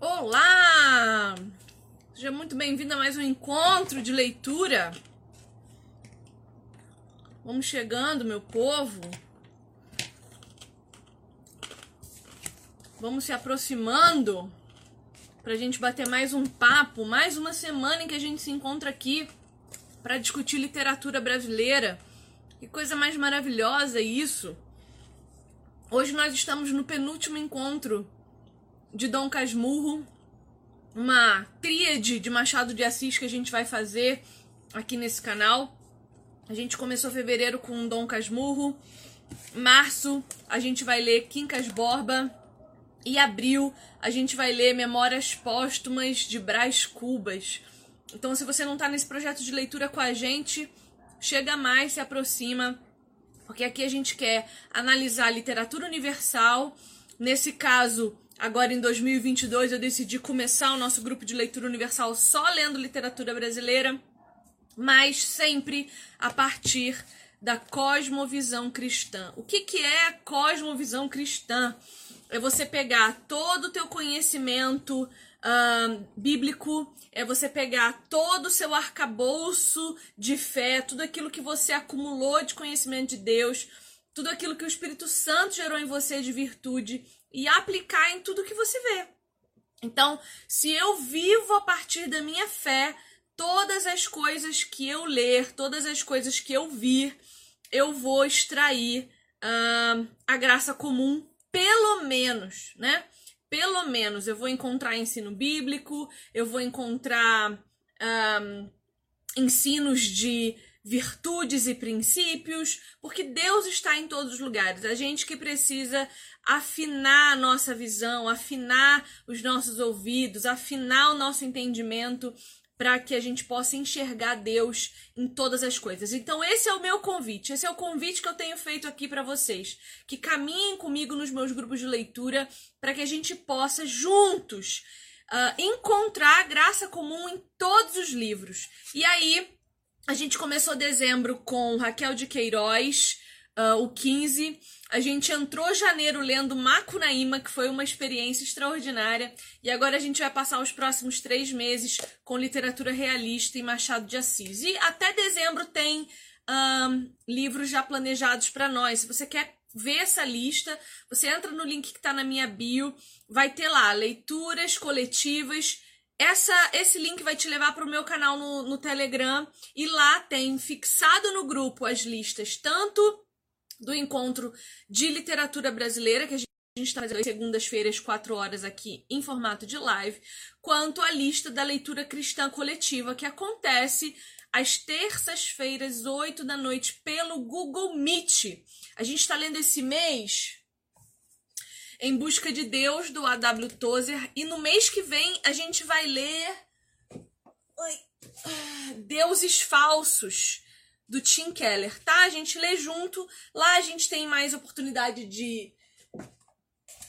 Olá! Seja muito bem-vindo a mais um encontro de leitura. Vamos chegando, meu povo. Vamos se aproximando para a gente bater mais um papo, mais uma semana em que a gente se encontra aqui para discutir literatura brasileira. Que coisa mais maravilhosa isso! Hoje nós estamos no penúltimo encontro de Dom Casmurro, uma tríade de Machado de Assis que a gente vai fazer aqui nesse canal. A gente começou fevereiro com Dom Casmurro, março a gente vai ler Quincas Borba e abril a gente vai ler Memórias Póstumas de Brás Cubas. Então, se você não está nesse projeto de leitura com a gente, chega mais, se aproxima porque aqui a gente quer analisar literatura universal. Nesse caso, agora em 2022, eu decidi começar o nosso grupo de leitura universal só lendo literatura brasileira, mas sempre a partir da cosmovisão cristã. O que, que é cosmovisão cristã? É você pegar todo o teu conhecimento bíblico é você pegar todo o seu arcabouço de fé, tudo aquilo que você acumulou de conhecimento de Deus, tudo aquilo que o Espírito Santo gerou em você de virtude e aplicar em tudo que você vê. Então, se eu vivo a partir da minha fé, todas as coisas que eu ler, todas as coisas que eu vir, eu vou extrair uh, a graça comum, pelo menos, né? pelo menos eu vou encontrar ensino bíblico, eu vou encontrar um, ensinos de virtudes e princípios, porque Deus está em todos os lugares. A gente que precisa afinar a nossa visão, afinar os nossos ouvidos, afinar o nosso entendimento para que a gente possa enxergar Deus em todas as coisas. Então esse é o meu convite, esse é o convite que eu tenho feito aqui para vocês, que caminhem comigo nos meus grupos de leitura para que a gente possa juntos uh, encontrar graça comum em todos os livros. E aí a gente começou dezembro com Raquel de Queiroz, uh, o 15 a gente entrou janeiro lendo Macunaíma, que foi uma experiência extraordinária, e agora a gente vai passar os próximos três meses com literatura realista e Machado de Assis. E até dezembro tem livros já planejados para nós. Se você quer ver essa lista, você entra no link que está na minha bio, vai ter lá leituras coletivas. Essa, esse link vai te levar para o meu canal no, no Telegram e lá tem fixado no grupo as listas, tanto do encontro de literatura brasileira, que a gente está fazendo segundas-feiras, quatro horas aqui em formato de live, quanto a lista da leitura cristã coletiva, que acontece às terças-feiras, oito da noite, pelo Google Meet. A gente está lendo esse mês Em Busca de Deus, do A.W. Tozer, e no mês que vem a gente vai ler Deuses Falsos, do Tim Keller, tá? A gente lê junto. Lá a gente tem mais oportunidade de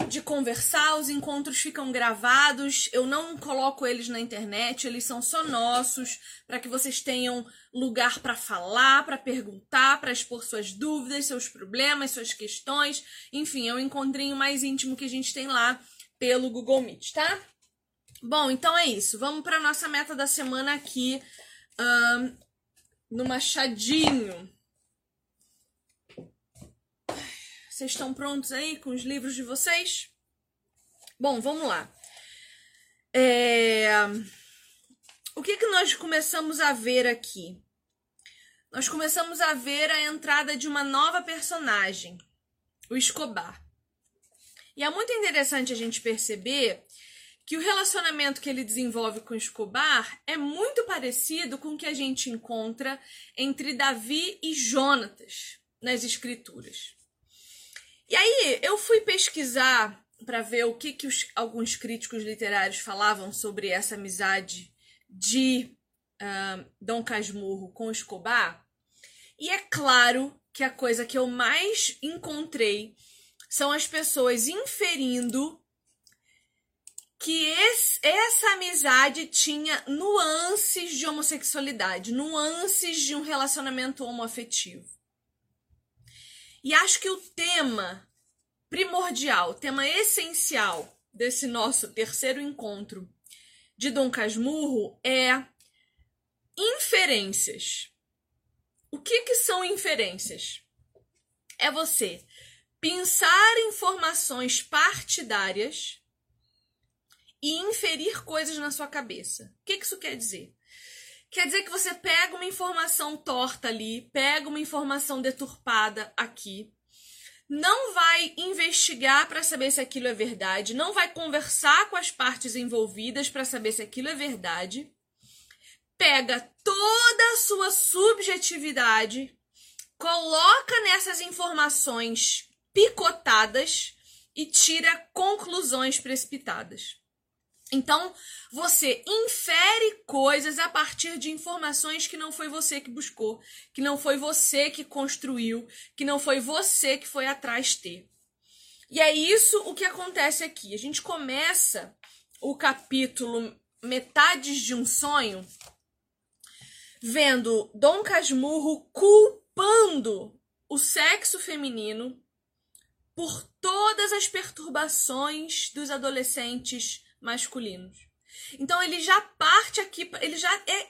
de conversar, os encontros ficam gravados. Eu não coloco eles na internet, eles são só nossos, para que vocês tenham lugar para falar, para perguntar, para expor suas dúvidas, seus problemas, suas questões. Enfim, é o um encontrinho mais íntimo que a gente tem lá pelo Google Meet, tá? Bom, então é isso. Vamos para nossa meta da semana aqui. Um, no Machadinho. Vocês estão prontos aí com os livros de vocês? Bom, vamos lá. É... O que, que nós começamos a ver aqui? Nós começamos a ver a entrada de uma nova personagem, o Escobar. E é muito interessante a gente perceber que o relacionamento que ele desenvolve com Escobar é muito parecido com o que a gente encontra entre Davi e Jonatas nas escrituras. E aí eu fui pesquisar para ver o que, que os, alguns críticos literários falavam sobre essa amizade de uh, Dom Casmurro com Escobar. E é claro que a coisa que eu mais encontrei são as pessoas inferindo que esse, essa amizade tinha nuances de homossexualidade, nuances de um relacionamento homoafetivo. E acho que o tema primordial, tema essencial desse nosso terceiro encontro de Dom Casmurro é inferências. O que, que são inferências? É você pensar informações partidárias e inferir coisas na sua cabeça. O que, que isso quer dizer? Quer dizer que você pega uma informação torta ali, pega uma informação deturpada aqui, não vai investigar para saber se aquilo é verdade, não vai conversar com as partes envolvidas para saber se aquilo é verdade, pega toda a sua subjetividade, coloca nessas informações picotadas e tira conclusões precipitadas. Então, você infere coisas a partir de informações que não foi você que buscou, que não foi você que construiu, que não foi você que foi atrás ter. E é isso o que acontece aqui. A gente começa o capítulo Metades de um Sonho vendo Dom Casmurro culpando o sexo feminino por todas as perturbações dos adolescentes masculinos. Então ele já parte aqui, ele já é.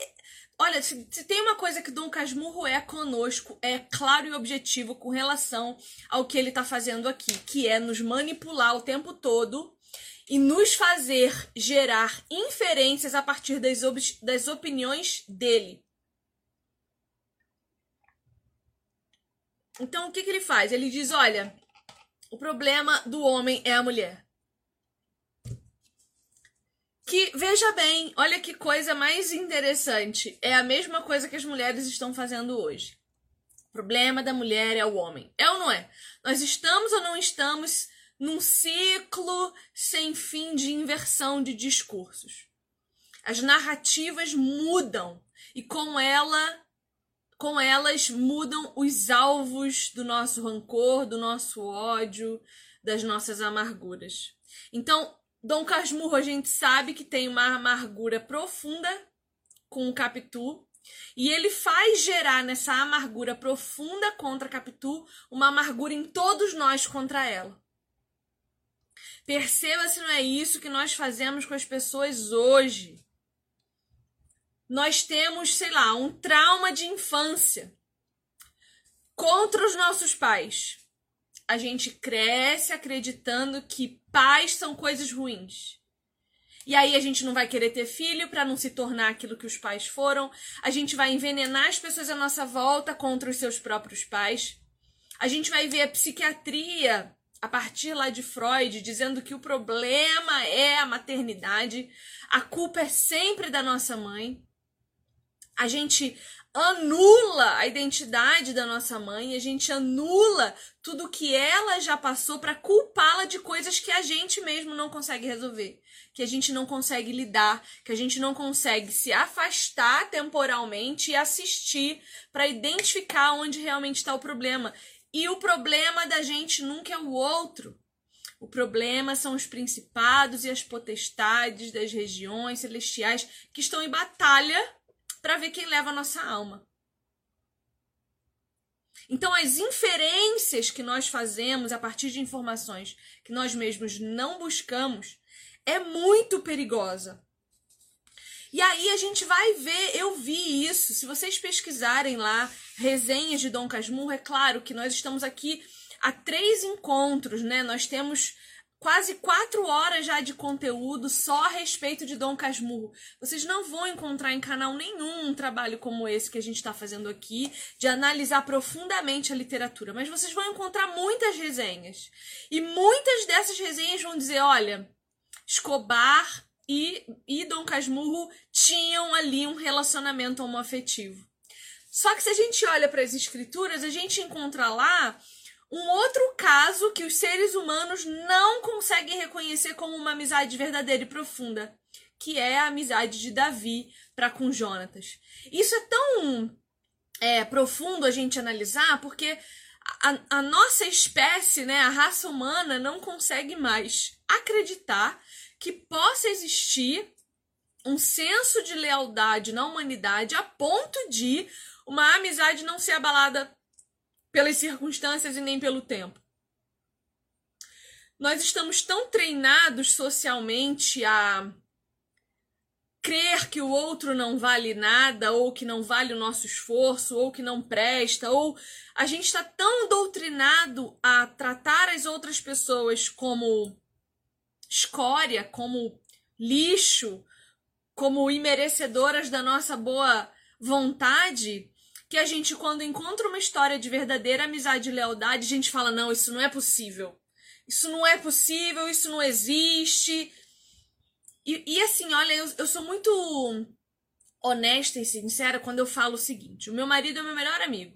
Olha, se, se tem uma coisa que Dom Casmurro é conosco, é claro e objetivo com relação ao que ele está fazendo aqui, que é nos manipular o tempo todo e nos fazer gerar inferências a partir das, das opiniões dele. Então, o que, que ele faz? Ele diz: olha, o problema do homem é a mulher. Que, veja bem, olha que coisa mais interessante. É a mesma coisa que as mulheres estão fazendo hoje. O problema da mulher é o homem. É ou não é? Nós estamos ou não estamos num ciclo sem fim de inversão de discursos. As narrativas mudam e com ela com elas mudam os alvos do nosso rancor, do nosso ódio, das nossas amarguras. Então, Dom Casmurro, a gente sabe que tem uma amargura profunda com o Capitu. E ele faz gerar nessa amargura profunda contra Capitu uma amargura em todos nós contra ela. Perceba se não é isso que nós fazemos com as pessoas hoje. Nós temos, sei lá, um trauma de infância contra os nossos pais a gente cresce acreditando que pais são coisas ruins. E aí a gente não vai querer ter filho para não se tornar aquilo que os pais foram. A gente vai envenenar as pessoas à nossa volta contra os seus próprios pais. A gente vai ver a psiquiatria a partir lá de Freud dizendo que o problema é a maternidade, a culpa é sempre da nossa mãe. A gente anula a identidade da nossa mãe, a gente anula tudo que ela já passou para culpá-la de coisas que a gente mesmo não consegue resolver, que a gente não consegue lidar, que a gente não consegue se afastar temporalmente e assistir para identificar onde realmente está o problema. E o problema da gente nunca é o outro. O problema são os principados e as potestades das regiões celestiais que estão em batalha para ver quem leva a nossa alma. Então, as inferências que nós fazemos a partir de informações que nós mesmos não buscamos é muito perigosa. E aí a gente vai ver, eu vi isso. Se vocês pesquisarem lá resenhas de Dom Casmurro, é claro que nós estamos aqui a três encontros, né? Nós temos quase quatro horas já de conteúdo só a respeito de Dom Casmurro. Vocês não vão encontrar em canal nenhum um trabalho como esse que a gente está fazendo aqui, de analisar profundamente a literatura, mas vocês vão encontrar muitas resenhas. E muitas dessas resenhas vão dizer: olha, Escobar e, e Dom Casmurro tinham ali um relacionamento homoafetivo. Só que se a gente olha para as escrituras, a gente encontra lá um outro caso que os seres humanos não conseguem reconhecer como uma amizade verdadeira e profunda, que é a amizade de Davi para com Jonatas. Isso é tão é, profundo a gente analisar porque a, a nossa espécie, né, a raça humana, não consegue mais acreditar que possa existir um senso de lealdade na humanidade a ponto de uma amizade não ser abalada pelas circunstâncias e nem pelo tempo. Nós estamos tão treinados socialmente a crer que o outro não vale nada, ou que não vale o nosso esforço, ou que não presta, ou a gente está tão doutrinado a tratar as outras pessoas como escória, como lixo, como imerecedoras da nossa boa vontade, que a gente, quando encontra uma história de verdadeira amizade e lealdade, a gente fala: não, isso não é possível. Isso não é possível, isso não existe. E, e assim, olha, eu, eu sou muito honesta e sincera quando eu falo o seguinte: o meu marido é meu melhor amigo.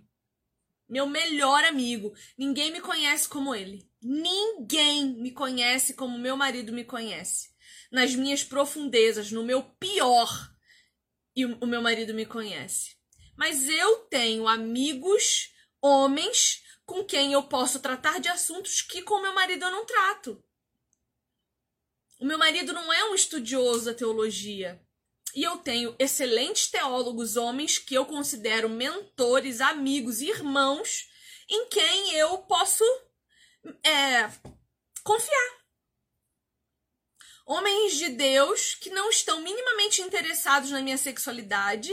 Meu melhor amigo. Ninguém me conhece como ele. Ninguém me conhece como meu marido me conhece. Nas minhas profundezas, no meu pior, e o meu marido me conhece. Mas eu tenho amigos, homens, com quem eu posso tratar de assuntos que com meu marido eu não trato. O meu marido não é um estudioso da teologia. E eu tenho excelentes teólogos homens que eu considero mentores, amigos, irmãos, em quem eu posso é, confiar. Homens de Deus que não estão minimamente interessados na minha sexualidade,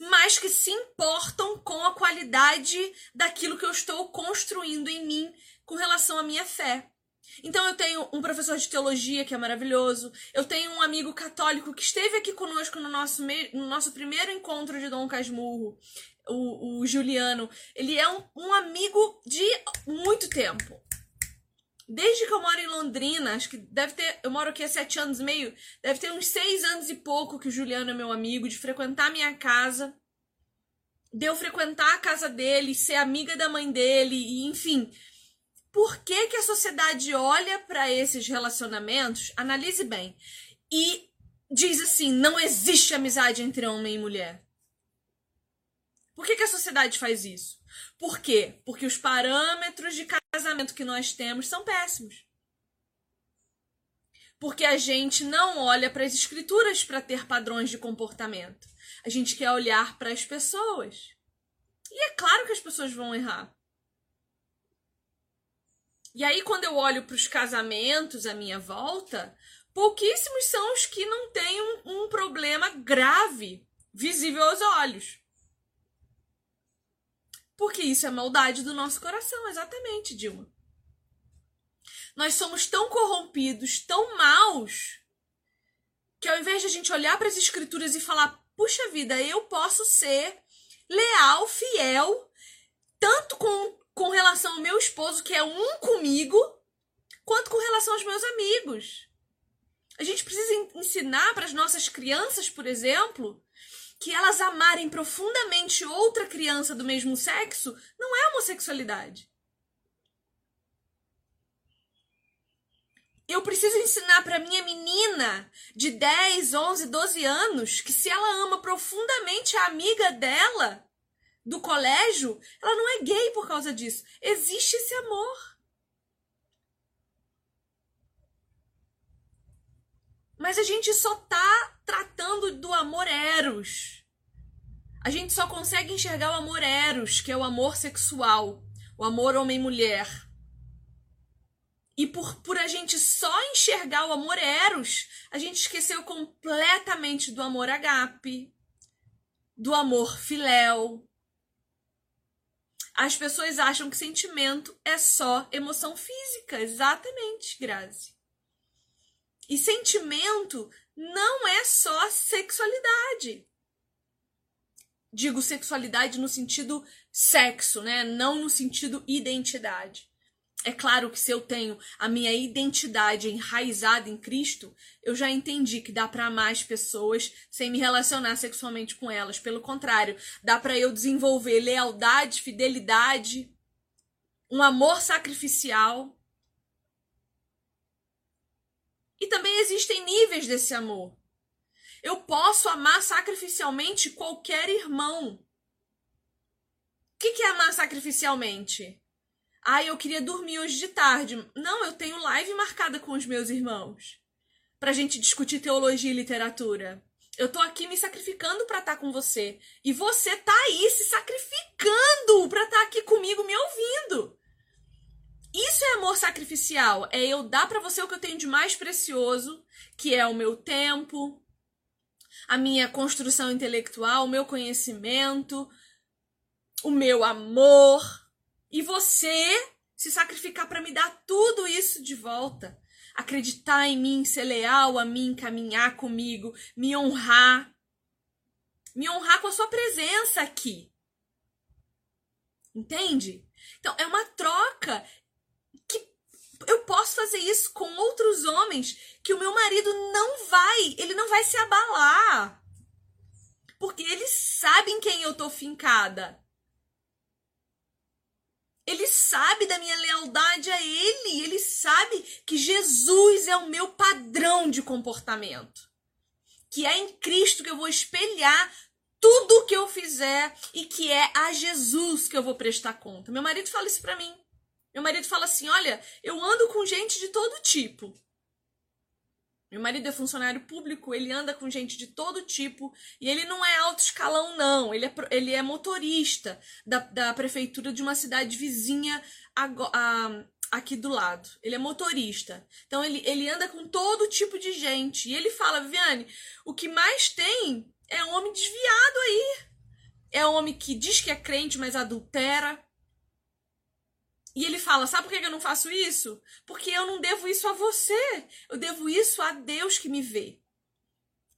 mas que se importam com a qualidade daquilo que eu estou construindo em mim com relação à minha fé. Então eu tenho um professor de teologia que é maravilhoso. Eu tenho um amigo católico que esteve aqui conosco no nosso, no nosso primeiro encontro de Dom Casmurro, o, o Juliano. Ele é um, um amigo de muito tempo. Desde que eu moro em Londrina, acho que deve ter. Eu moro aqui há sete anos e meio. Deve ter uns seis anos e pouco que o Juliano é meu amigo, de frequentar minha casa, de eu frequentar a casa dele, ser amiga da mãe dele, e enfim por que, que a sociedade olha para esses relacionamentos, analise bem, e diz assim: não existe amizade entre homem e mulher? Por que, que a sociedade faz isso? Por quê? Porque os parâmetros de casamento que nós temos são péssimos. Porque a gente não olha para as escrituras para ter padrões de comportamento. A gente quer olhar para as pessoas. E é claro que as pessoas vão errar. E aí, quando eu olho para os casamentos à minha volta, pouquíssimos são os que não têm um, um problema grave, visível aos olhos. Porque isso é maldade do nosso coração, exatamente, Dilma. Nós somos tão corrompidos, tão maus, que ao invés de a gente olhar para as escrituras e falar, puxa vida, eu posso ser leal, fiel, tanto com com relação ao meu esposo, que é um comigo, quanto com relação aos meus amigos. A gente precisa ensinar para as nossas crianças, por exemplo, que elas amarem profundamente outra criança do mesmo sexo não é homossexualidade. Eu preciso ensinar para minha menina de 10, 11, 12 anos que se ela ama profundamente a amiga dela, do colégio, ela não é gay por causa disso. Existe esse amor. Mas a gente só tá tratando do amor eros. A gente só consegue enxergar o amor eros, que é o amor sexual, o amor homem-mulher. E por, por a gente só enxergar o amor eros, a gente esqueceu completamente do amor agape, do amor filéu, as pessoas acham que sentimento é só emoção física. Exatamente, Grazi. E sentimento não é só sexualidade. Digo sexualidade no sentido sexo, né? Não no sentido identidade. É claro que se eu tenho a minha identidade enraizada em Cristo, eu já entendi que dá para amar as pessoas sem me relacionar sexualmente com elas. Pelo contrário, dá para eu desenvolver lealdade, fidelidade, um amor sacrificial. E também existem níveis desse amor. Eu posso amar sacrificialmente qualquer irmão. O que é amar sacrificialmente? Ah, eu queria dormir hoje de tarde. Não, eu tenho live marcada com os meus irmãos. Pra gente discutir teologia e literatura. Eu tô aqui me sacrificando para estar tá com você. E você tá aí se sacrificando para estar tá aqui comigo me ouvindo. Isso é amor sacrificial. É eu dar para você o que eu tenho de mais precioso, que é o meu tempo, a minha construção intelectual, o meu conhecimento, o meu amor. E você se sacrificar para me dar tudo isso de volta. Acreditar em mim, ser leal a mim, caminhar comigo, me honrar. Me honrar com a sua presença aqui. Entende? Então, é uma troca eu posso fazer isso com outros homens que o meu marido não vai, ele não vai se abalar. Porque eles sabem quem eu tô fincada. Ele sabe da minha lealdade a ele, ele sabe que Jesus é o meu padrão de comportamento. Que é em Cristo que eu vou espelhar tudo o que eu fizer e que é a Jesus que eu vou prestar conta. Meu marido fala isso para mim. Meu marido fala assim: "Olha, eu ando com gente de todo tipo. Meu marido é funcionário público, ele anda com gente de todo tipo e ele não é alto escalão, não. Ele é, ele é motorista da, da prefeitura de uma cidade vizinha a, a, aqui do lado. Ele é motorista. Então ele, ele anda com todo tipo de gente. E ele fala, Viviane, o que mais tem é homem desviado aí. É homem que diz que é crente, mas adultera. E ele fala: Sabe por que eu não faço isso? Porque eu não devo isso a você. Eu devo isso a Deus que me vê.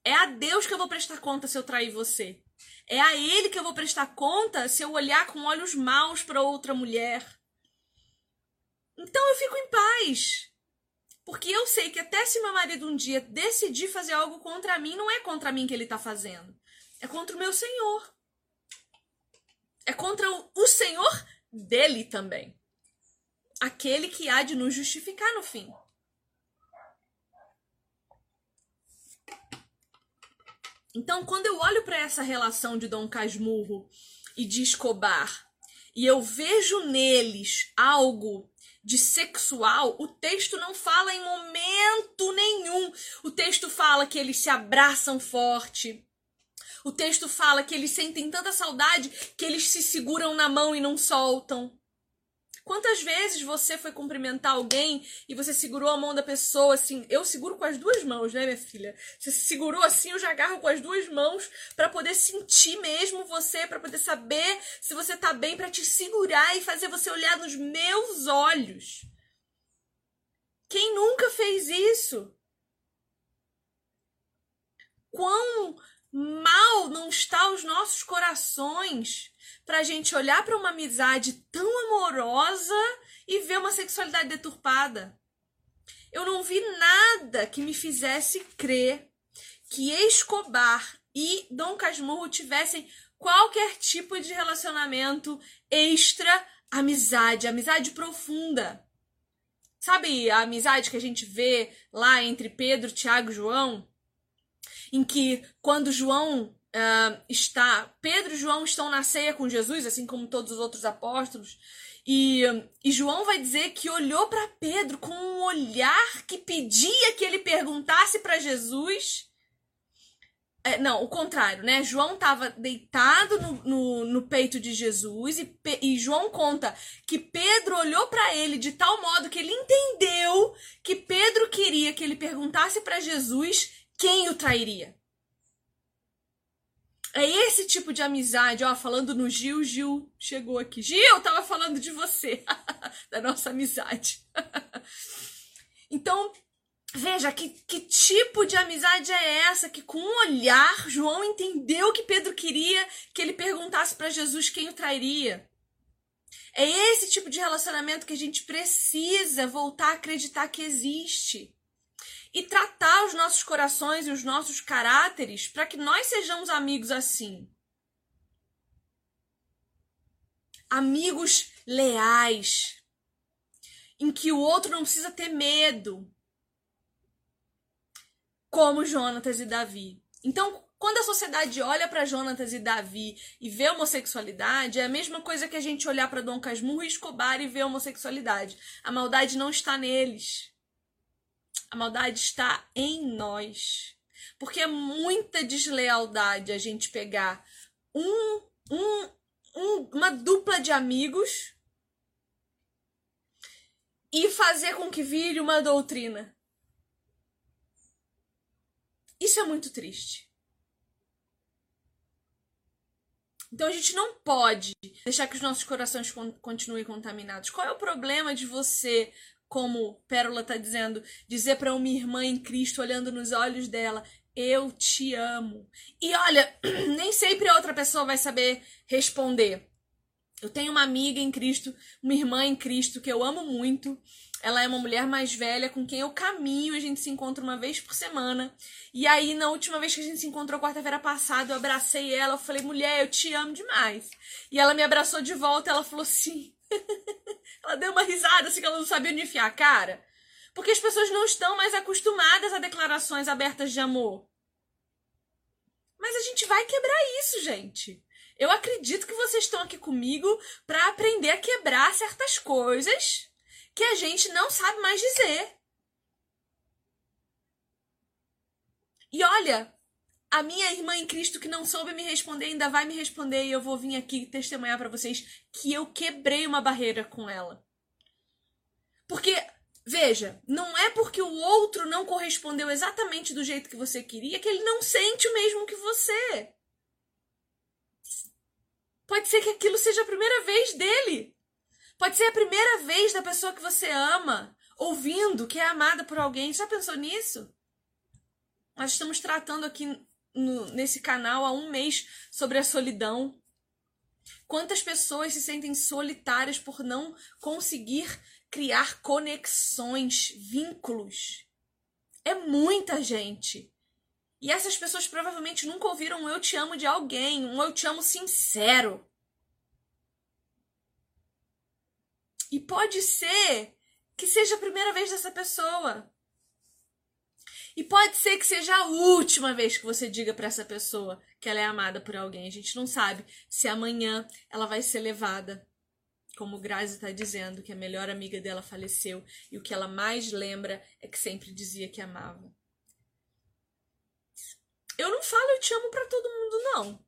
É a Deus que eu vou prestar conta se eu trair você. É a Ele que eu vou prestar conta se eu olhar com olhos maus para outra mulher. Então eu fico em paz. Porque eu sei que até se meu marido um dia decidir fazer algo contra mim, não é contra mim que ele está fazendo. É contra o meu Senhor. É contra o Senhor dele também. Aquele que há de nos justificar no fim. Então, quando eu olho para essa relação de Dom Casmurro e de Escobar, e eu vejo neles algo de sexual, o texto não fala em momento nenhum. O texto fala que eles se abraçam forte. O texto fala que eles sentem tanta saudade que eles se seguram na mão e não soltam. Quantas vezes você foi cumprimentar alguém e você segurou a mão da pessoa assim? Eu seguro com as duas mãos, né, minha filha? Você segurou assim, eu já agarro com as duas mãos para poder sentir mesmo você, para poder saber se você tá bem, para te segurar e fazer você olhar nos meus olhos. Quem nunca fez isso? Quão mal não está os nossos corações para a gente olhar para uma amizade tão amorosa e ver uma sexualidade deturpada. Eu não vi nada que me fizesse crer que Escobar e Dom Casmurro tivessem qualquer tipo de relacionamento extra amizade, amizade profunda. Sabe a amizade que a gente vê lá entre Pedro, Tiago e João? Em que quando João uh, está. Pedro e João estão na ceia com Jesus, assim como todos os outros apóstolos. E, e João vai dizer que olhou para Pedro com um olhar que pedia que ele perguntasse para Jesus. É, não, o contrário, né? João estava deitado no, no, no, peito de Jesus e, e João conta que Pedro olhou para ele de tal modo que ele entendeu que Pedro queria que ele perguntasse para Jesus quem o trairia. É esse tipo de amizade, ó, falando no Gil, Gil chegou aqui. Gil, tava falando de você, da nossa amizade. então, veja que, que tipo de amizade é essa que com um olhar João entendeu que Pedro queria que ele perguntasse para Jesus quem o trairia. É esse tipo de relacionamento que a gente precisa voltar a acreditar que existe e tratar os nossos corações e os nossos caráteres para que nós sejamos amigos assim. Amigos leais, em que o outro não precisa ter medo, como Jonatas e Davi. Então, quando a sociedade olha para Jonatas e Davi e vê homossexualidade, é a mesma coisa que a gente olhar para Dom Casmurro e Escobar e ver homossexualidade. A maldade não está neles. A maldade está em nós. Porque é muita deslealdade a gente pegar um, um, um, uma dupla de amigos e fazer com que vire uma doutrina. Isso é muito triste. Então a gente não pode deixar que os nossos corações continuem contaminados. Qual é o problema de você, como Pérola está dizendo, dizer para uma irmã em Cristo, olhando nos olhos dela, eu te amo. E olha, nem sempre a outra pessoa vai saber responder. Eu tenho uma amiga em Cristo, uma irmã em Cristo que eu amo muito. Ela é uma mulher mais velha com quem eu caminho, a gente se encontra uma vez por semana. E aí, na última vez que a gente se encontrou, quarta-feira passada, eu abracei ela, eu falei, mulher, eu te amo demais. E ela me abraçou de volta, ela falou sim. ela deu uma risada, assim que ela não sabia onde enfiar a cara. Porque as pessoas não estão mais acostumadas a declarações abertas de amor. Mas a gente vai quebrar isso, gente. Eu acredito que vocês estão aqui comigo para aprender a quebrar certas coisas que a gente não sabe mais dizer. E olha, a minha irmã em Cristo que não soube me responder ainda vai me responder e eu vou vir aqui testemunhar para vocês que eu quebrei uma barreira com ela. Porque Veja, não é porque o outro não correspondeu exatamente do jeito que você queria que ele não sente o mesmo que você. Pode ser que aquilo seja a primeira vez dele. Pode ser a primeira vez da pessoa que você ama, ouvindo que é amada por alguém. Já pensou nisso? Nós estamos tratando aqui no, nesse canal há um mês sobre a solidão. Quantas pessoas se sentem solitárias por não conseguir criar conexões, vínculos? É muita gente. E essas pessoas provavelmente nunca ouviram um eu te amo de alguém, um eu te amo sincero. E pode ser que seja a primeira vez dessa pessoa. E pode ser que seja a última vez que você diga para essa pessoa que ela é amada por alguém. A gente não sabe se amanhã ela vai ser levada. Como Grazi está dizendo, que a melhor amiga dela faleceu e o que ela mais lembra é que sempre dizia que amava. Eu não falo eu te amo para todo mundo, não.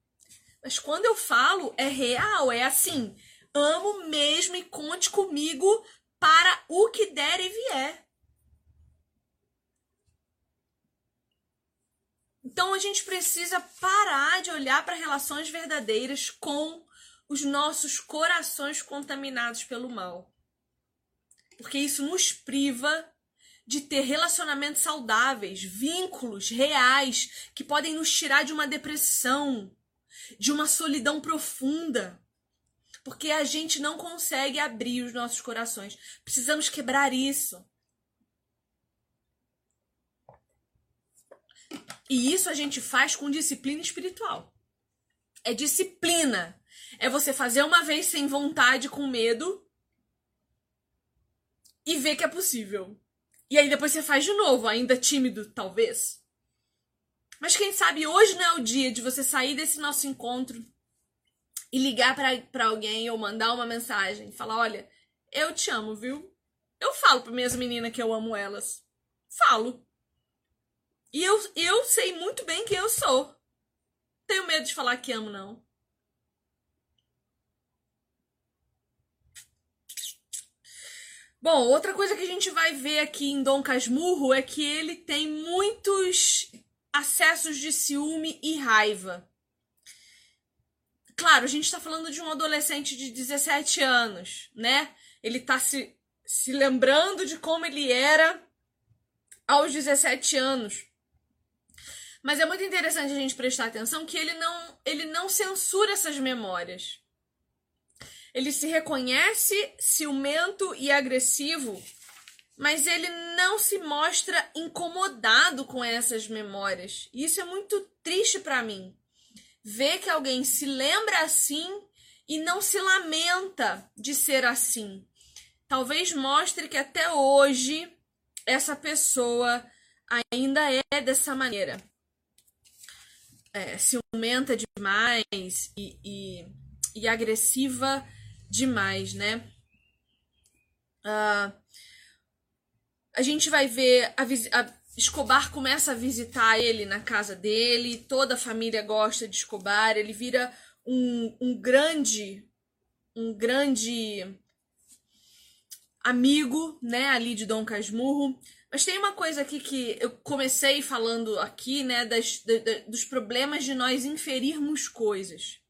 Mas quando eu falo, é real, é assim amo mesmo e conte comigo para o que der e vier. Então a gente precisa parar de olhar para relações verdadeiras com os nossos corações contaminados pelo mal. Porque isso nos priva de ter relacionamentos saudáveis, vínculos reais que podem nos tirar de uma depressão, de uma solidão profunda porque a gente não consegue abrir os nossos corações. Precisamos quebrar isso. E isso a gente faz com disciplina espiritual. É disciplina. É você fazer uma vez sem vontade, com medo, e ver que é possível. E aí depois você faz de novo, ainda tímido, talvez. Mas quem sabe hoje não é o dia de você sair desse nosso encontro e ligar para alguém ou mandar uma mensagem, falar, olha, eu te amo, viu? Eu falo para minhas meninas que eu amo elas. Falo. E eu, eu sei muito bem quem eu sou. Tenho medo de falar que amo, não. Bom, outra coisa que a gente vai ver aqui em Dom Casmurro é que ele tem muitos acessos de ciúme e raiva. Claro, a gente está falando de um adolescente de 17 anos, né? Ele está se, se lembrando de como ele era aos 17 anos. Mas é muito interessante a gente prestar atenção que ele não, ele não censura essas memórias. Ele se reconhece ciumento e agressivo, mas ele não se mostra incomodado com essas memórias. E isso é muito triste para mim ver que alguém se lembra assim e não se lamenta de ser assim. Talvez mostre que até hoje essa pessoa ainda é dessa maneira. É, ciumenta demais e, e, e agressiva demais, né? Uh, a gente vai ver a, a Escobar começa a visitar ele na casa dele, toda a família gosta de Escobar, ele vira um, um grande, um grande amigo, né, ali de Dom Casmurro. Mas tem uma coisa aqui que eu comecei falando aqui, né, das, da, dos problemas de nós inferirmos coisas.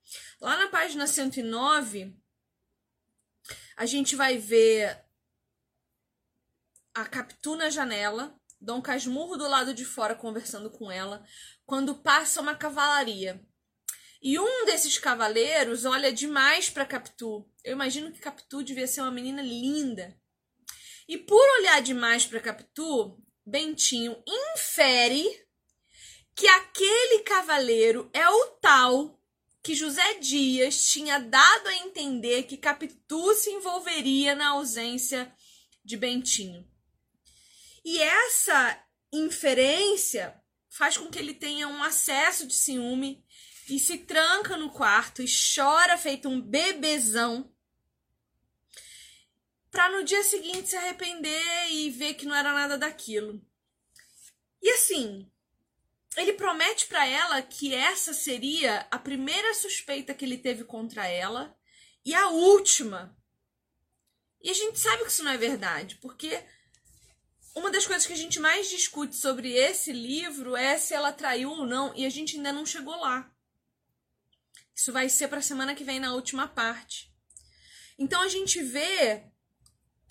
Lá na página 109, a gente vai ver a Capitu na janela, Dom Casmurro do lado de fora conversando com ela, quando passa uma cavalaria. E um desses cavaleiros olha demais para Capitu. Eu imagino que Capitu devia ser uma menina linda. E por olhar demais para Capitu, Bentinho infere que aquele cavaleiro é o tal que José Dias tinha dado a entender que Capitu se envolveria na ausência de Bentinho. E essa inferência faz com que ele tenha um acesso de ciúme e se tranca no quarto e chora feito um bebezão para no dia seguinte se arrepender e ver que não era nada daquilo. E assim, ele promete para ela que essa seria a primeira suspeita que ele teve contra ela e a última. E a gente sabe que isso não é verdade, porque uma das coisas que a gente mais discute sobre esse livro é se ela traiu ou não, e a gente ainda não chegou lá. Isso vai ser para a semana que vem na última parte. Então a gente vê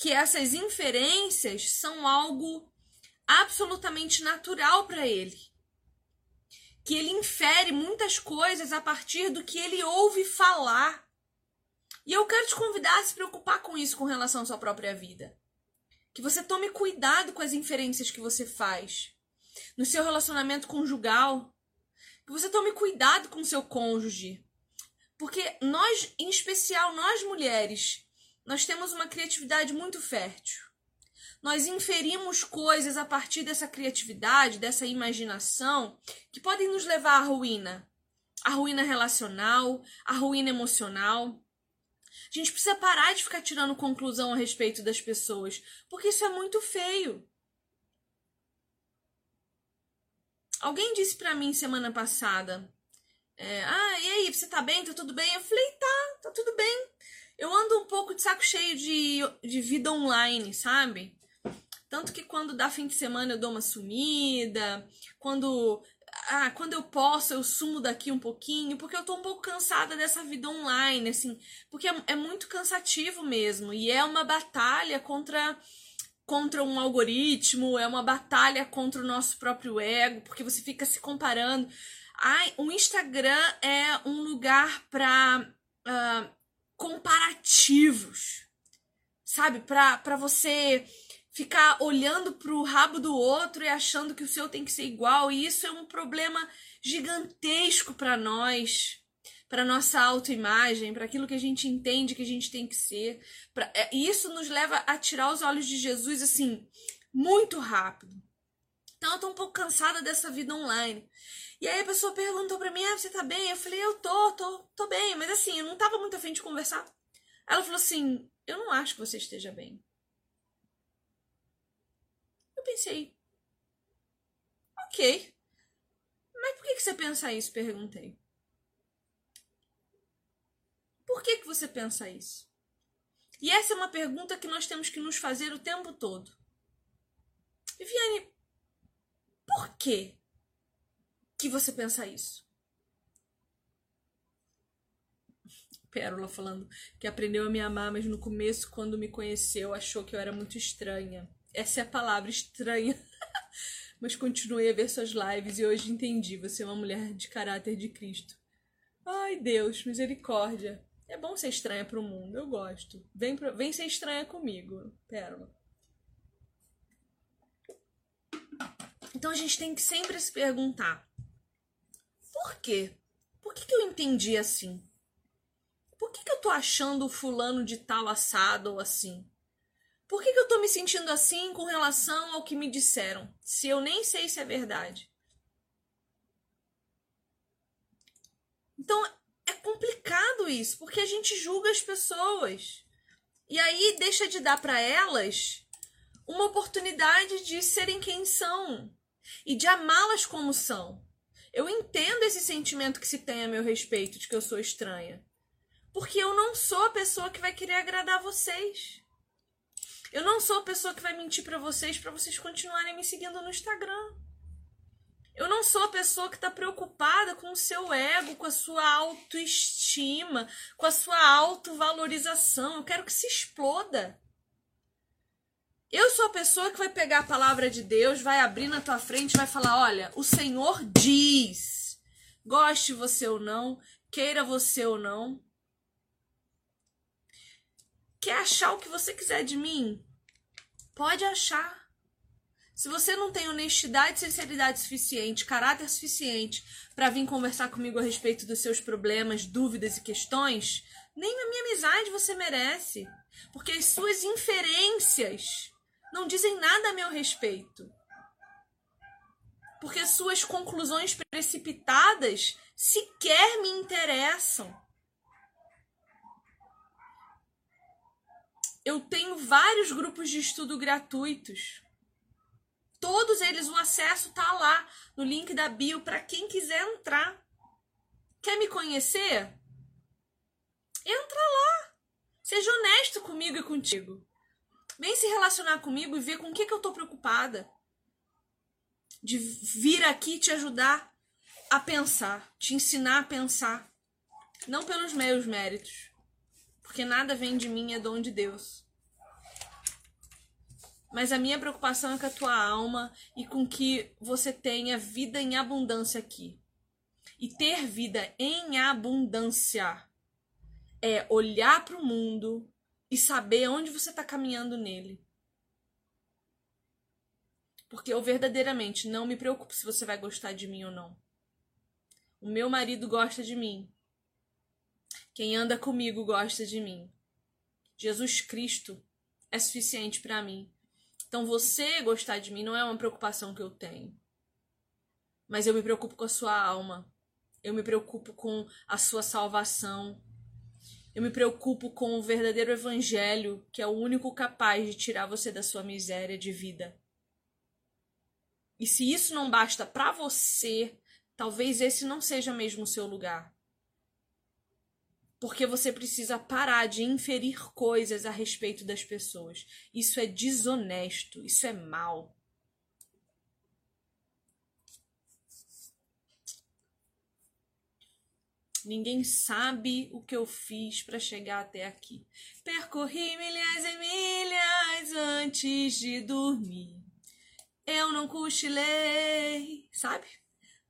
que essas inferências são algo absolutamente natural para ele. Que ele infere muitas coisas a partir do que ele ouve falar. E eu quero te convidar a se preocupar com isso com relação à sua própria vida. Que você tome cuidado com as inferências que você faz no seu relacionamento conjugal. Que você tome cuidado com o seu cônjuge. Porque nós, em especial nós mulheres, nós temos uma criatividade muito fértil. Nós inferimos coisas a partir dessa criatividade, dessa imaginação, que podem nos levar à ruína. A ruína relacional, a ruína emocional. A gente precisa parar de ficar tirando conclusão a respeito das pessoas, porque isso é muito feio. Alguém disse para mim semana passada: é, Ah, e aí, você tá bem? Tá tudo bem? Eu falei: Tá, tá tudo bem. Eu ando um pouco de saco cheio de, de vida online, sabe? Tanto que quando dá fim de semana eu dou uma sumida, quando ah, quando eu posso, eu sumo daqui um pouquinho, porque eu tô um pouco cansada dessa vida online, assim, porque é, é muito cansativo mesmo, e é uma batalha contra contra um algoritmo, é uma batalha contra o nosso próprio ego, porque você fica se comparando. Ai, o Instagram é um lugar para uh, comparativos, sabe? Para você ficar olhando para o rabo do outro e achando que o seu tem que ser igual, e isso é um problema gigantesco para nós, para nossa autoimagem, para aquilo que a gente entende que a gente tem que ser. Pra... É, isso nos leva a tirar os olhos de Jesus assim, muito rápido. Então eu tô um pouco cansada dessa vida online. E aí a pessoa perguntou pra mim: ah, você tá bem? Eu falei: eu tô, tô, tô bem, mas assim, eu não tava muito afim de conversar. Ela falou assim: eu não acho que você esteja bem. Eu pensei: ok. Mas por que, que você pensa isso? Perguntei. Por que, que você pensa isso? E essa é uma pergunta que nós temos que nos fazer o tempo todo. Viviane, por quê? que você pensa isso? Pérola falando que aprendeu a me amar, mas no começo, quando me conheceu, achou que eu era muito estranha. Essa é a palavra, estranha. mas continuei a ver suas lives e hoje entendi. Você é uma mulher de caráter de Cristo. Ai, Deus, misericórdia. É bom ser estranha pro mundo, eu gosto. Vem, pro... Vem ser estranha comigo, Pérola. Então a gente tem que sempre se perguntar: por quê? Por que, que eu entendi assim? Por que, que eu tô achando o fulano de tal assado ou assim? Por que, que eu tô me sentindo assim com relação ao que me disseram, se eu nem sei se é verdade? Então é complicado isso, porque a gente julga as pessoas. E aí deixa de dar para elas uma oportunidade de serem quem são e de amá-las como são. Eu entendo esse sentimento que se tem a meu respeito de que eu sou estranha. Porque eu não sou a pessoa que vai querer agradar vocês. Eu não sou a pessoa que vai mentir para vocês para vocês continuarem me seguindo no Instagram. Eu não sou a pessoa que está preocupada com o seu ego, com a sua autoestima, com a sua autovalorização. Eu quero que se exploda. Eu sou a pessoa que vai pegar a palavra de Deus, vai abrir na tua frente, vai falar: olha, o Senhor diz, goste você ou não, queira você ou não. Quer achar o que você quiser de mim? Pode achar. Se você não tem honestidade sinceridade suficiente, caráter suficiente para vir conversar comigo a respeito dos seus problemas, dúvidas e questões, nem a minha amizade você merece. Porque as suas inferências não dizem nada a meu respeito. Porque as suas conclusões precipitadas sequer me interessam. Eu tenho vários grupos de estudo gratuitos Todos eles, o acesso tá lá no link da bio para quem quiser entrar. Quer me conhecer? Entra lá. Seja honesto comigo e contigo. Vem se relacionar comigo e ver com o que, que eu tô preocupada. De vir aqui te ajudar a pensar, te ensinar a pensar. Não pelos meus méritos. Porque nada vem de mim, é dom de Deus. Mas a minha preocupação é com a tua alma e com que você tenha vida em abundância aqui. E ter vida em abundância é olhar para o mundo e saber onde você está caminhando nele. Porque eu verdadeiramente não me preocupo se você vai gostar de mim ou não. O meu marido gosta de mim. Quem anda comigo gosta de mim. Jesus Cristo é suficiente para mim. Então você gostar de mim não é uma preocupação que eu tenho. Mas eu me preocupo com a sua alma. Eu me preocupo com a sua salvação. Eu me preocupo com o verdadeiro evangelho, que é o único capaz de tirar você da sua miséria de vida. E se isso não basta para você, talvez esse não seja mesmo o seu lugar porque você precisa parar de inferir coisas a respeito das pessoas. Isso é desonesto, isso é mal. Ninguém sabe o que eu fiz para chegar até aqui. Percorri milhas e milhas antes de dormir. Eu não cochilei, sabe?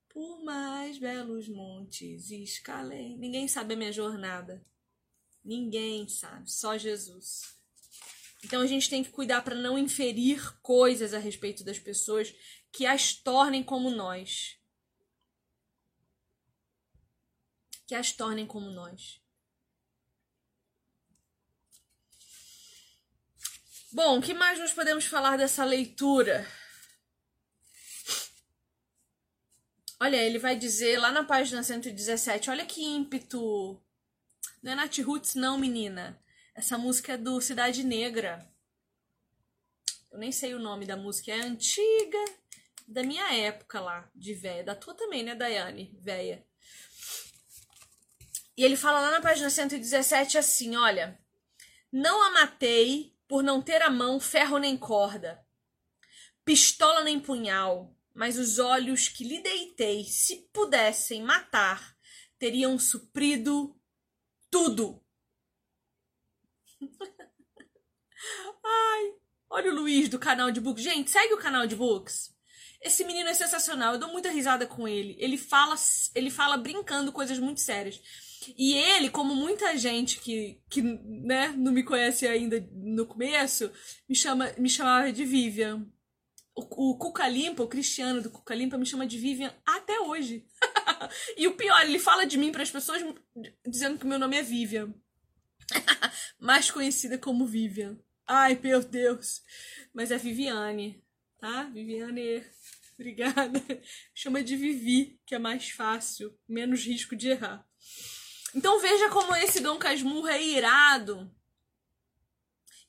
Por mais belos montes escalei. Ninguém sabe a minha jornada. Ninguém sabe, só Jesus. Então a gente tem que cuidar para não inferir coisas a respeito das pessoas que as tornem como nós. Que as tornem como nós. Bom, o que mais nós podemos falar dessa leitura? Olha, ele vai dizer lá na página 117, olha que ímpeto. Não é Nath Roots, não, menina. Essa música é do Cidade Negra. Eu nem sei o nome da música, é antiga, da minha época lá, de véia. Da tua também, né, Daiane? Véia. E ele fala lá na página 117 assim: olha, não a matei por não ter a mão ferro nem corda, pistola nem punhal, mas os olhos que lhe deitei, se pudessem matar, teriam suprido tudo. Ai, olha o Luiz do canal de Books. Gente, segue o canal de Books. Esse menino é sensacional, eu dou muita risada com ele. Ele fala, ele fala brincando coisas muito sérias. E ele, como muita gente que, que né, não me conhece ainda no começo, me, chama, me chamava de Vivian. O, o Cuca Limpa, o Cristiano do Cuca Limpa, me chama de Vivian até hoje. e o pior, ele fala de mim para as pessoas dizendo que meu nome é Vivian. Mais conhecida como Vivian. Ai, meu Deus. Mas é Viviane, tá? Viviane, obrigada. Chama de Vivi, que é mais fácil, menos risco de errar. Então veja como esse Dom Casmurro é irado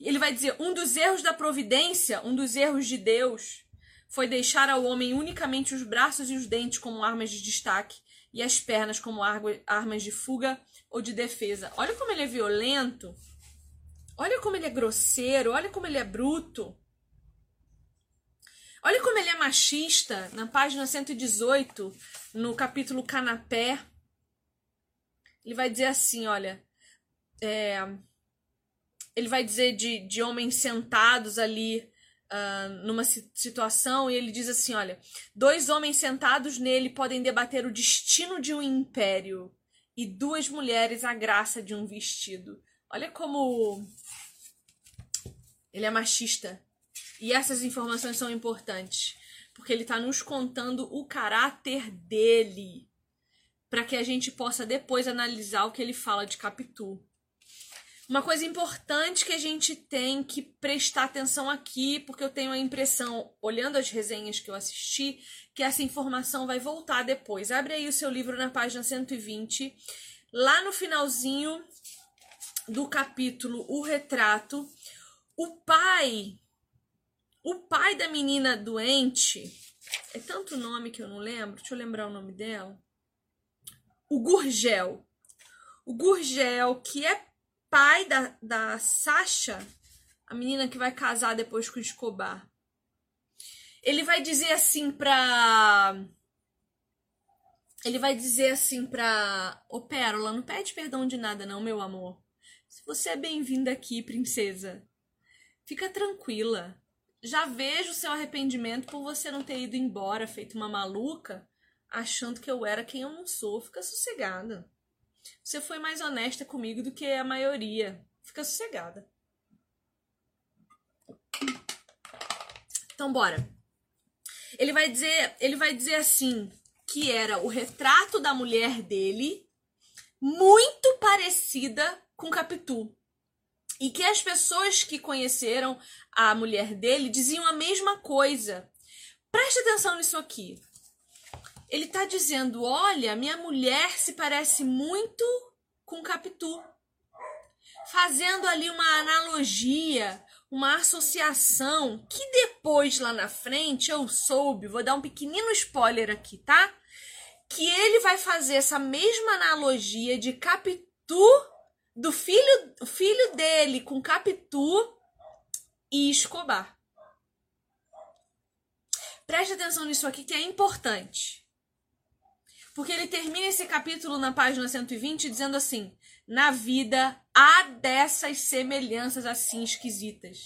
ele vai dizer: um dos erros da providência, um dos erros de Deus, foi deixar ao homem unicamente os braços e os dentes como armas de destaque e as pernas como armas de fuga ou de defesa. Olha como ele é violento. Olha como ele é grosseiro, olha como ele é bruto. Olha como ele é machista na página 118, no capítulo Canapé. Ele vai dizer assim: olha. É, ele vai dizer de, de homens sentados ali uh, numa situação e ele diz assim: olha, dois homens sentados nele podem debater o destino de um império e duas mulheres a graça de um vestido. Olha como ele é machista. E essas informações são importantes, porque ele está nos contando o caráter dele, para que a gente possa depois analisar o que ele fala de Capitu. Uma coisa importante que a gente tem que prestar atenção aqui, porque eu tenho a impressão, olhando as resenhas que eu assisti, que essa informação vai voltar depois. Abre aí o seu livro na página 120. Lá no finalzinho do capítulo O Retrato, o pai, o pai da menina doente, é tanto nome que eu não lembro, deixa eu lembrar o nome dela. O Gurgel. O Gurgel, que é pai da, da Sasha, a menina que vai casar depois com o Escobar, ele vai dizer assim pra. Ele vai dizer assim pra. Ô Pérola, não pede perdão de nada, não, meu amor. Se você é bem-vinda aqui, princesa, fica tranquila. Já vejo seu arrependimento por você não ter ido embora, feito uma maluca, achando que eu era quem eu não sou. Fica sossegada. Você foi mais honesta comigo do que a maioria. Fica sossegada. Então bora. Ele vai dizer, ele vai dizer assim, que era o retrato da mulher dele muito parecida com Capitu. E que as pessoas que conheceram a mulher dele diziam a mesma coisa. Preste atenção nisso aqui ele está dizendo: olha, minha mulher se parece muito com Capitu. Fazendo ali uma analogia, uma associação que depois lá na frente eu soube, vou dar um pequenino spoiler aqui, tá? Que ele vai fazer essa mesma analogia de Capitu do filho, filho dele com Capitu e Escobar. Preste atenção nisso aqui que é importante. Porque ele termina esse capítulo na página 120 dizendo assim: Na vida há dessas semelhanças assim esquisitas.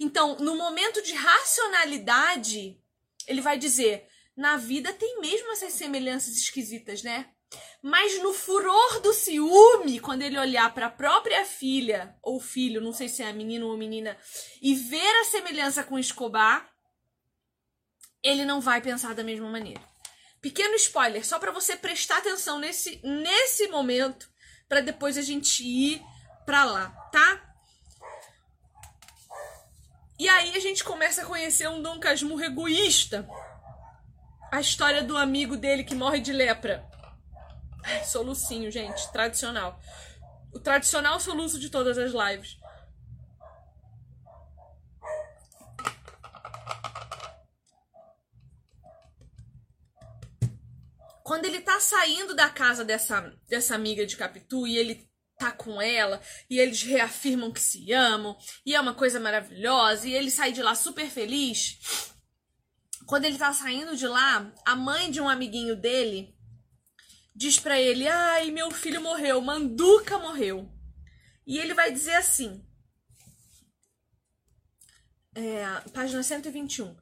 Então, no momento de racionalidade, ele vai dizer: Na vida tem mesmo essas semelhanças esquisitas, né? Mas no furor do ciúme, quando ele olhar para a própria filha ou filho, não sei se é menino ou menina, e ver a semelhança com Escobar, ele não vai pensar da mesma maneira. Pequeno spoiler, só para você prestar atenção nesse, nesse momento, para depois a gente ir para lá, tá? E aí a gente começa a conhecer um Dom Casmurro egoísta. A história do amigo dele que morre de lepra. Solucinho, gente, tradicional. O tradicional soluço de todas as lives. Quando ele tá saindo da casa dessa, dessa amiga de Capitu e ele tá com ela e eles reafirmam que se amam e é uma coisa maravilhosa e ele sai de lá super feliz. Quando ele tá saindo de lá, a mãe de um amiguinho dele diz para ele: "Ai, meu filho morreu, Manduca morreu". E ele vai dizer assim: é, página 121.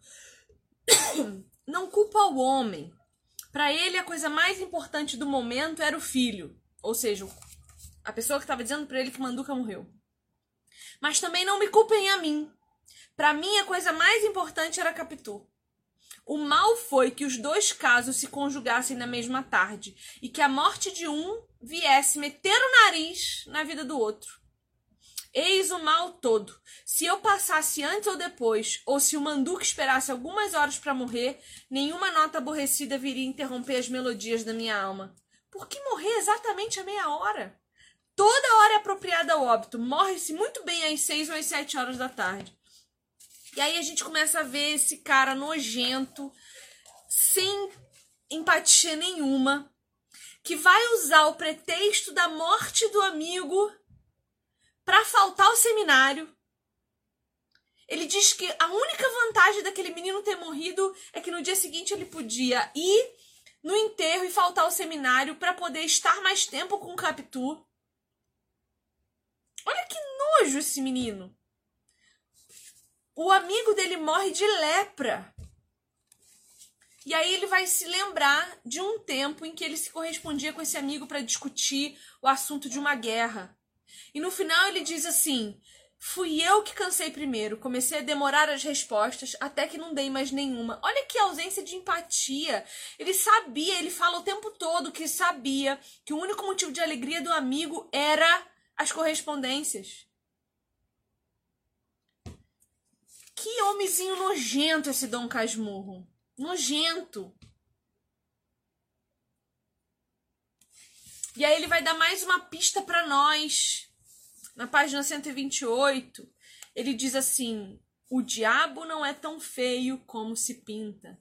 Não culpa o homem para ele, a coisa mais importante do momento era o filho, ou seja, a pessoa que estava dizendo para ele que Manduca morreu. Mas também não me culpem a mim. Para mim, a coisa mais importante era Capitu. O mal foi que os dois casos se conjugassem na mesma tarde e que a morte de um viesse meter o nariz na vida do outro. Eis o mal todo. Se eu passasse antes ou depois, ou se o Manduca esperasse algumas horas para morrer, nenhuma nota aborrecida viria interromper as melodias da minha alma. Por que morrer exatamente a meia hora? Toda hora é apropriada ao óbito. Morre-se muito bem às seis ou às sete horas da tarde. E aí a gente começa a ver esse cara nojento, sem empatia nenhuma, que vai usar o pretexto da morte do amigo para faltar ao seminário. Ele diz que a única vantagem daquele menino ter morrido é que no dia seguinte ele podia ir no enterro e faltar ao seminário para poder estar mais tempo com o Capitu. Olha que nojo esse menino. O amigo dele morre de lepra. E aí ele vai se lembrar de um tempo em que ele se correspondia com esse amigo para discutir o assunto de uma guerra. E no final ele diz assim: Fui eu que cansei primeiro, comecei a demorar as respostas até que não dei mais nenhuma. Olha que ausência de empatia. Ele sabia, ele fala o tempo todo que sabia que o único motivo de alegria do amigo era as correspondências. Que homenzinho nojento esse Dom Casmurro. Nojento. E aí ele vai dar mais uma pista para nós. Na página 128, ele diz assim: "O diabo não é tão feio como se pinta".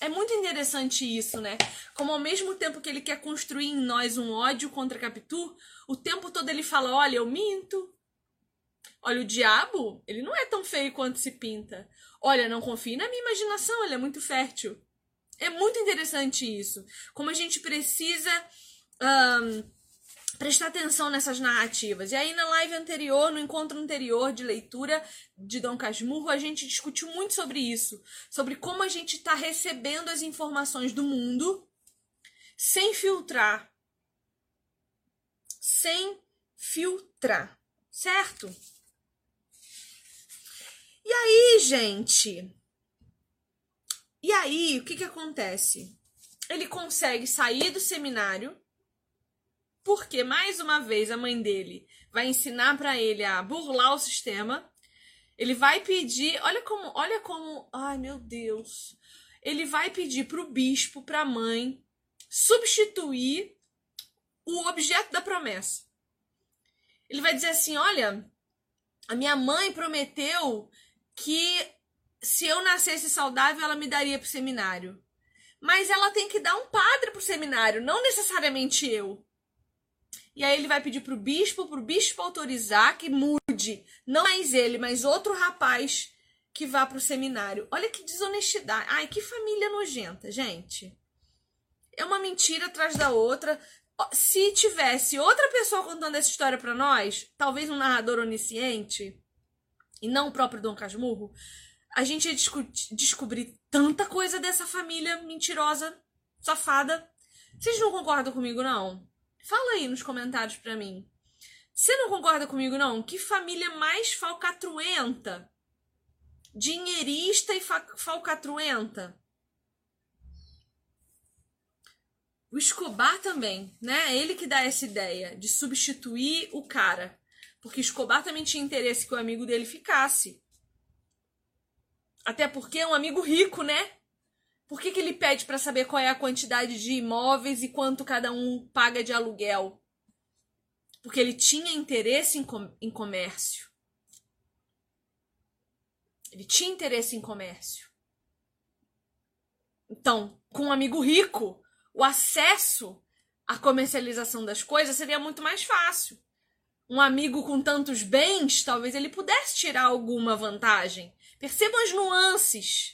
É muito interessante isso, né? Como ao mesmo tempo que ele quer construir em nós um ódio contra Capitu, o tempo todo ele fala: "Olha, eu minto. Olha, o diabo, ele não é tão feio quanto se pinta. Olha, não confie na minha imaginação, ele é muito fértil. É muito interessante isso. Como a gente precisa um, prestar atenção nessas narrativas. E aí, na live anterior, no encontro anterior de leitura de Dom Casmurro, a gente discutiu muito sobre isso. Sobre como a gente está recebendo as informações do mundo sem filtrar. Sem filtrar. Certo? E aí, gente? E aí, o que que acontece? Ele consegue sair do seminário porque mais uma vez a mãe dele vai ensinar para ele a burlar o sistema. Ele vai pedir, olha como, olha como, ai meu Deus. Ele vai pedir pro bispo, pra mãe, substituir o objeto da promessa. Ele vai dizer assim: "Olha, a minha mãe prometeu que se eu nascesse saudável, ela me daria pro seminário. Mas ela tem que dar um padre pro seminário, não necessariamente eu. E aí ele vai pedir pro bispo, pro bispo autorizar que mude, não mais ele, mas outro rapaz que vá pro seminário. Olha que desonestidade. Ai, que família nojenta, gente. É uma mentira atrás da outra. Se tivesse outra pessoa contando essa história para nós, talvez um narrador onisciente, e não o próprio Dom Casmurro, a gente ia descobrir tanta coisa dessa família mentirosa, safada. Vocês não concordam comigo, não? Fala aí nos comentários pra mim. Você não concorda comigo, não? Que família mais falcatruenta? Dinheirista e fa falcatruenta? O Escobar também, né? É ele que dá essa ideia de substituir o cara. Porque Escobar também tinha interesse que o amigo dele ficasse. Até porque é um amigo rico, né? Por que, que ele pede para saber qual é a quantidade de imóveis e quanto cada um paga de aluguel? Porque ele tinha interesse em, com em comércio. Ele tinha interesse em comércio. Então, com um amigo rico, o acesso à comercialização das coisas seria muito mais fácil um amigo com tantos bens, talvez ele pudesse tirar alguma vantagem. Percebam as nuances.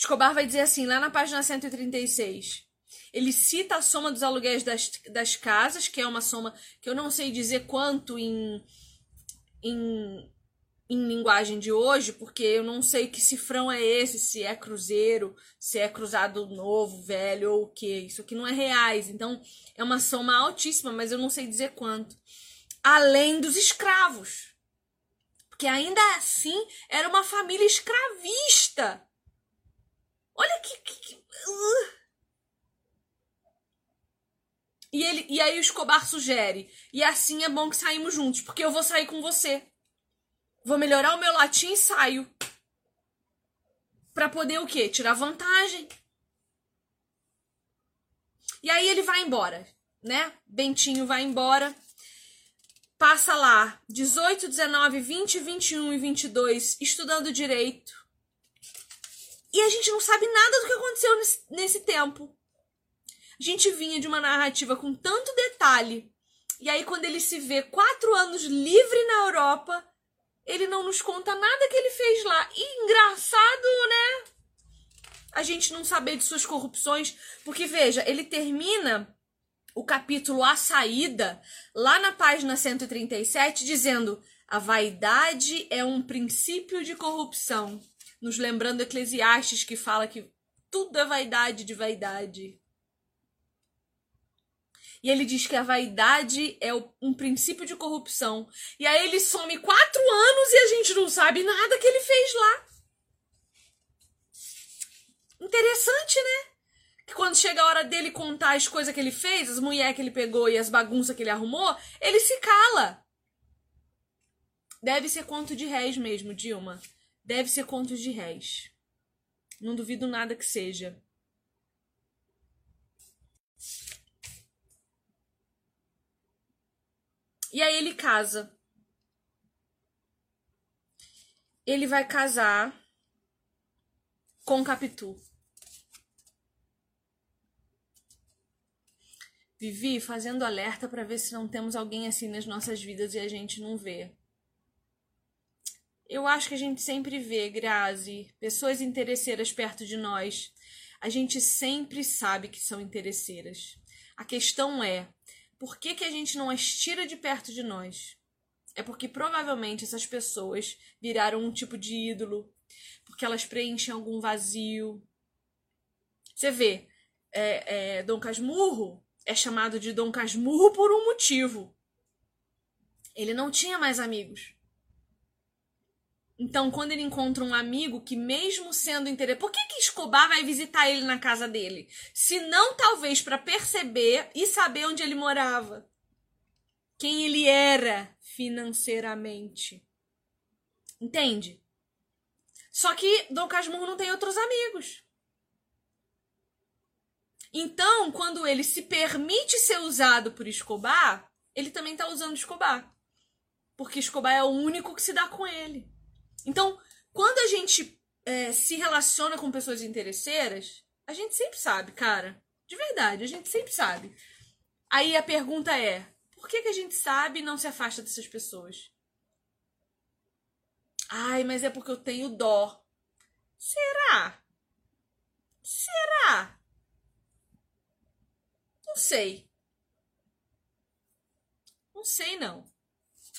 Escobar vai dizer assim, lá na página 136. Ele cita a soma dos aluguéis das, das casas, que é uma soma que eu não sei dizer quanto em, em em linguagem de hoje, porque eu não sei que cifrão é esse, se é cruzeiro, se é cruzado novo, velho ou o que. Isso aqui não é reais, então é uma soma altíssima, mas eu não sei dizer quanto. Além dos escravos. Porque ainda assim era uma família escravista. Olha que. que, que uh. E, ele, e aí o Escobar sugere. E assim é bom que saímos juntos, porque eu vou sair com você. Vou melhorar o meu latim e saio. Pra poder o quê? Tirar vantagem. E aí ele vai embora, né? Bentinho vai embora. Passa lá 18, 19, 20, 21 e 22 estudando direito. E a gente não sabe nada do que aconteceu nesse, nesse tempo. A gente vinha de uma narrativa com tanto detalhe. E aí, quando ele se vê quatro anos livre na Europa, ele não nos conta nada que ele fez lá. E engraçado, né? A gente não saber de suas corrupções. Porque, veja, ele termina o capítulo A Saída, lá na página 137, dizendo: a vaidade é um princípio de corrupção. Nos lembrando Eclesiastes, que fala que tudo é vaidade de vaidade. E ele diz que a vaidade é um princípio de corrupção. E aí ele some quatro anos e a gente não sabe nada que ele fez lá. Interessante, né? Que quando chega a hora dele contar as coisas que ele fez, as mulheres que ele pegou e as bagunças que ele arrumou, ele se cala. Deve ser conto de réis mesmo, Dilma. Deve ser conto de réis. Não duvido nada que seja. E aí ele casa. Ele vai casar com Capitu. Vivi fazendo alerta para ver se não temos alguém assim nas nossas vidas e a gente não vê. Eu acho que a gente sempre vê, Grazi, pessoas interesseiras perto de nós. A gente sempre sabe que são interesseiras. A questão é, por que, que a gente não as tira de perto de nós? É porque provavelmente essas pessoas viraram um tipo de ídolo, porque elas preenchem algum vazio. Você vê, é, é, Dom Casmurro é chamado de Dom Casmurro por um motivo. Ele não tinha mais amigos. Então, quando ele encontra um amigo que, mesmo sendo interessante, por que, que Escobar vai visitar ele na casa dele? Se não, talvez, para perceber e saber onde ele morava. Quem ele era financeiramente. Entende? Só que Dom Casmurro não tem outros amigos. Então, quando ele se permite ser usado por Escobar, ele também está usando Escobar. Porque Escobar é o único que se dá com ele. Então, quando a gente é, se relaciona com pessoas interesseiras, a gente sempre sabe, cara. De verdade, a gente sempre sabe. Aí a pergunta é: por que, que a gente sabe e não se afasta dessas pessoas? Ai, mas é porque eu tenho dó. Será? Será? Não sei. Não sei, não.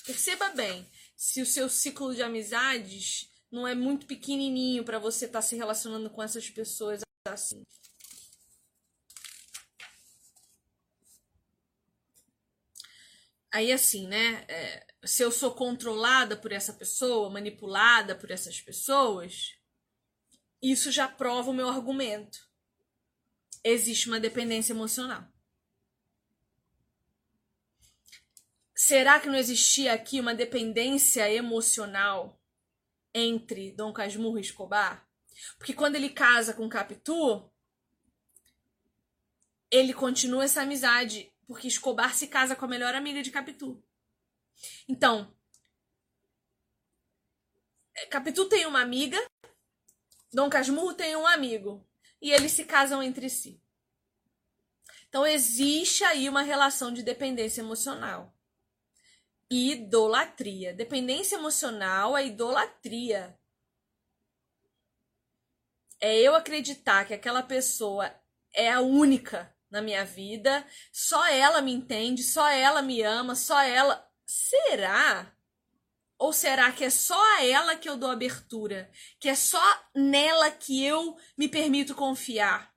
Perceba bem se o seu ciclo de amizades não é muito pequenininho para você estar tá se relacionando com essas pessoas assim. Aí, assim, né? É, se eu sou controlada por essa pessoa, manipulada por essas pessoas, isso já prova o meu argumento. Existe uma dependência emocional. Será que não existia aqui uma dependência emocional entre Dom Casmurro e Escobar? Porque quando ele casa com Capitu, ele continua essa amizade, porque Escobar se casa com a melhor amiga de Capitu. Então, Capitu tem uma amiga, Dom Casmurro tem um amigo, e eles se casam entre si. Então, existe aí uma relação de dependência emocional idolatria. Dependência emocional é idolatria. É eu acreditar que aquela pessoa é a única na minha vida, só ela me entende, só ela me ama, só ela. Será? Ou será que é só a ela que eu dou abertura? Que é só nela que eu me permito confiar?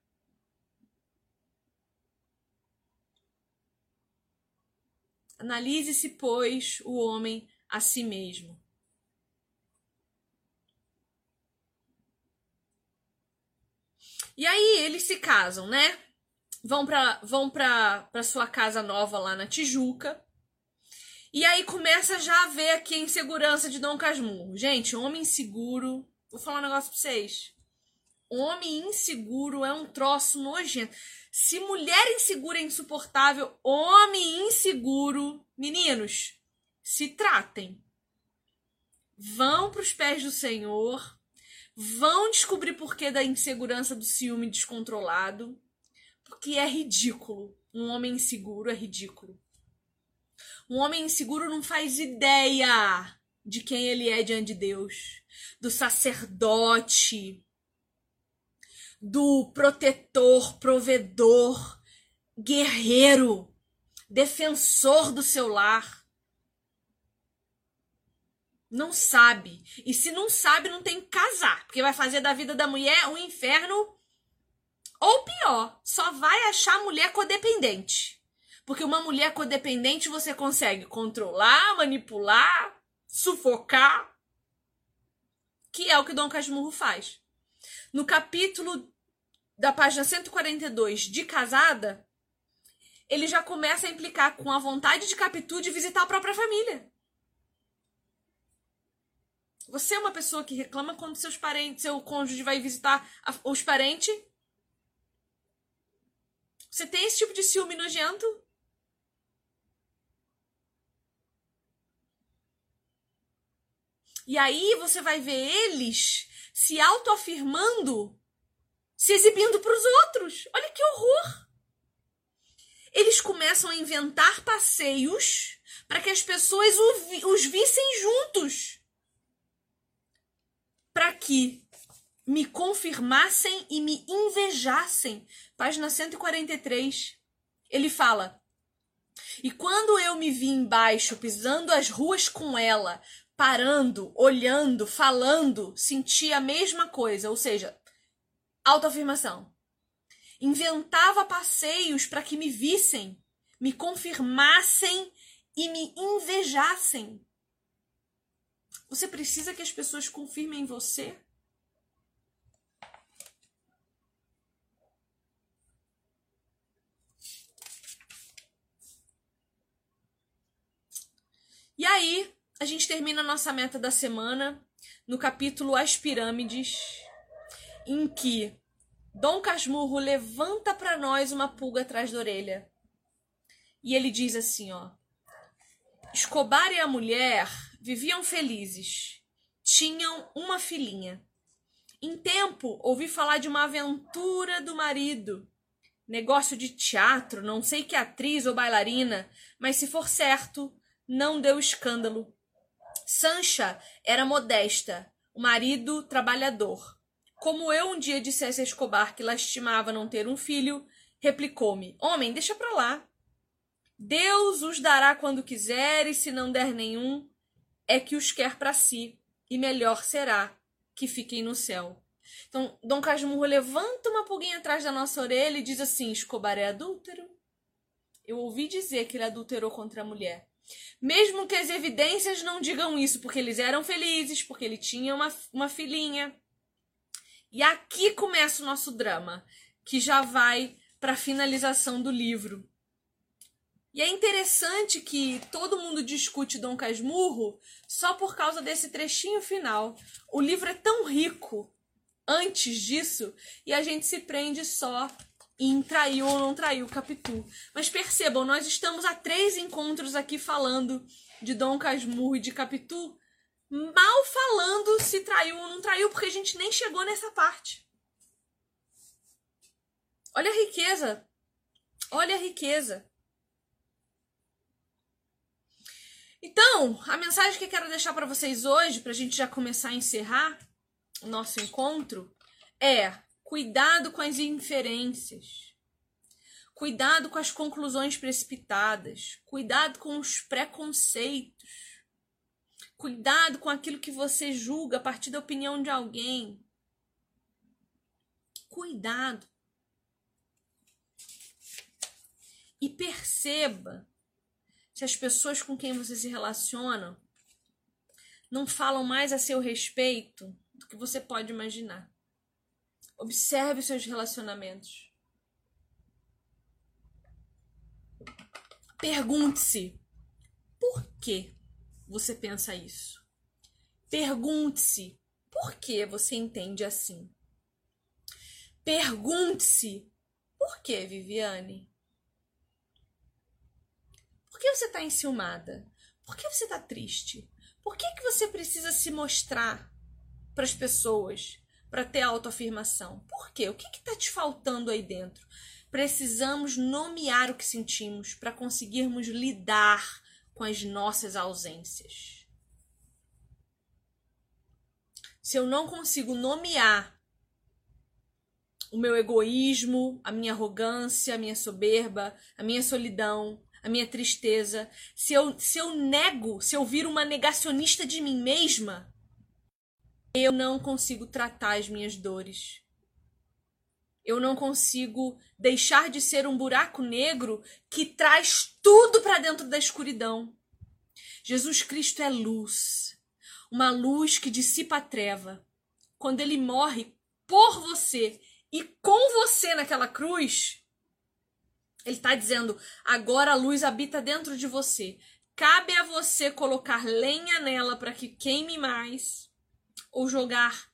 Analise-se, pois, o homem a si mesmo. E aí eles se casam, né? Vão para vão para sua casa nova lá na Tijuca. E aí começa já a ver aqui a insegurança de Dom Casmurro. Gente, homem inseguro. Vou falar um negócio pra vocês. Homem inseguro é um troço nojento. Se mulher insegura é insuportável, homem inseguro, meninos, se tratem. Vão para os pés do Senhor, vão descobrir porquê da insegurança do ciúme descontrolado, Porque é ridículo. Um homem inseguro é ridículo. Um homem inseguro não faz ideia de quem ele é diante de Deus, do sacerdote, do protetor, provedor, guerreiro, defensor do seu lar. Não sabe. E se não sabe, não tem que casar, porque vai fazer da vida da mulher um inferno. Ou pior, só vai achar mulher codependente. Porque uma mulher codependente você consegue controlar, manipular, sufocar. Que é o que Dom Casmurro faz. No capítulo da página 142 de Casada, ele já começa a implicar com a vontade de Capitu de visitar a própria família. Você é uma pessoa que reclama quando seus parentes, seu cônjuge vai visitar a, os parentes? Você tem esse tipo de ciúme nojento? E aí você vai ver eles se autoafirmando, se exibindo para os outros. Olha que horror! Eles começam a inventar passeios para que as pessoas os vissem juntos. Para que me confirmassem e me invejassem. Página 143. Ele fala: E quando eu me vi embaixo, pisando as ruas com ela, parando, olhando, falando, senti a mesma coisa, ou seja, autoafirmação. Inventava passeios para que me vissem, me confirmassem e me invejassem. Você precisa que as pessoas confirmem você? E aí, a gente termina a nossa meta da semana no capítulo As Pirâmides, em que Dom Casmurro levanta para nós uma pulga atrás da orelha. E ele diz assim, ó: Escobar e a mulher viviam felizes. Tinham uma filhinha. Em tempo, ouvi falar de uma aventura do marido. Negócio de teatro, não sei que atriz ou bailarina, mas se for certo, não deu escândalo. Sancha era modesta, o marido trabalhador. Como eu um dia dissesse a Escobar que lastimava não ter um filho, replicou-me: Homem, deixa pra lá. Deus os dará quando quiser, e se não der nenhum, é que os quer para si, e melhor será que fiquem no céu. Então, Dom Casmurro levanta uma pulguinha atrás da nossa orelha e diz assim: Escobar é adúltero? Eu ouvi dizer que ele adulterou contra a mulher. Mesmo que as evidências não digam isso, porque eles eram felizes, porque ele tinha uma, uma filhinha. E aqui começa o nosso drama, que já vai para a finalização do livro. E é interessante que todo mundo discute Dom Casmurro só por causa desse trechinho final. O livro é tão rico antes disso e a gente se prende só em traiu ou não traiu Capitu. Mas percebam, nós estamos a três encontros aqui falando de Dom Casmurro e de Capitu, mal falando se traiu ou não traiu, porque a gente nem chegou nessa parte. Olha a riqueza. Olha a riqueza. Então, a mensagem que eu quero deixar para vocês hoje, para a gente já começar a encerrar o nosso encontro, é Cuidado com as inferências. Cuidado com as conclusões precipitadas. Cuidado com os preconceitos. Cuidado com aquilo que você julga a partir da opinião de alguém. Cuidado. E perceba se as pessoas com quem você se relaciona não falam mais a seu respeito do que você pode imaginar. Observe os seus relacionamentos. Pergunte-se por que você pensa isso. Pergunte-se por que você entende assim. Pergunte-se por que, Viviane? Por que você está enciumada? Por que você está triste? Por que, que você precisa se mostrar para as pessoas? para ter autoafirmação? Por quê? O que está te faltando aí dentro? precisamos nomear o que sentimos para conseguirmos lidar com as nossas ausências. Se eu não consigo nomear o meu egoísmo, a minha arrogância, a minha soberba, a minha solidão, a minha tristeza, se eu, se eu nego, se eu viro uma negacionista de mim mesma, eu não consigo tratar as minhas dores. Eu não consigo deixar de ser um buraco negro que traz tudo para dentro da escuridão. Jesus Cristo é luz, uma luz que dissipa a treva. Quando ele morre por você e com você naquela cruz, ele está dizendo: agora a luz habita dentro de você. Cabe a você colocar lenha nela para que queime mais ou jogar,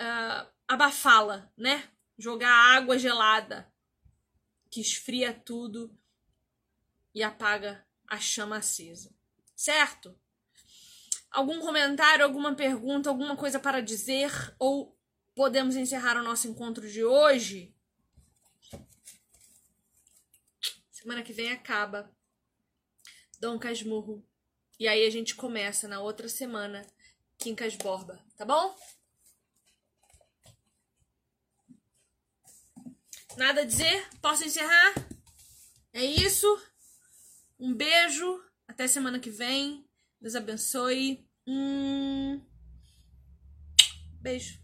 uh, abafá-la, né? Jogar água gelada que esfria tudo e apaga a chama acesa. Certo? Algum comentário, alguma pergunta, alguma coisa para dizer ou podemos encerrar o nosso encontro de hoje? Semana que vem acaba Dom Casmurro. E aí a gente começa na outra semana Quincas Borba, tá bom? Nada a dizer? Posso encerrar? É isso. Um beijo. Até semana que vem. Deus abençoe. Hum... Beijo.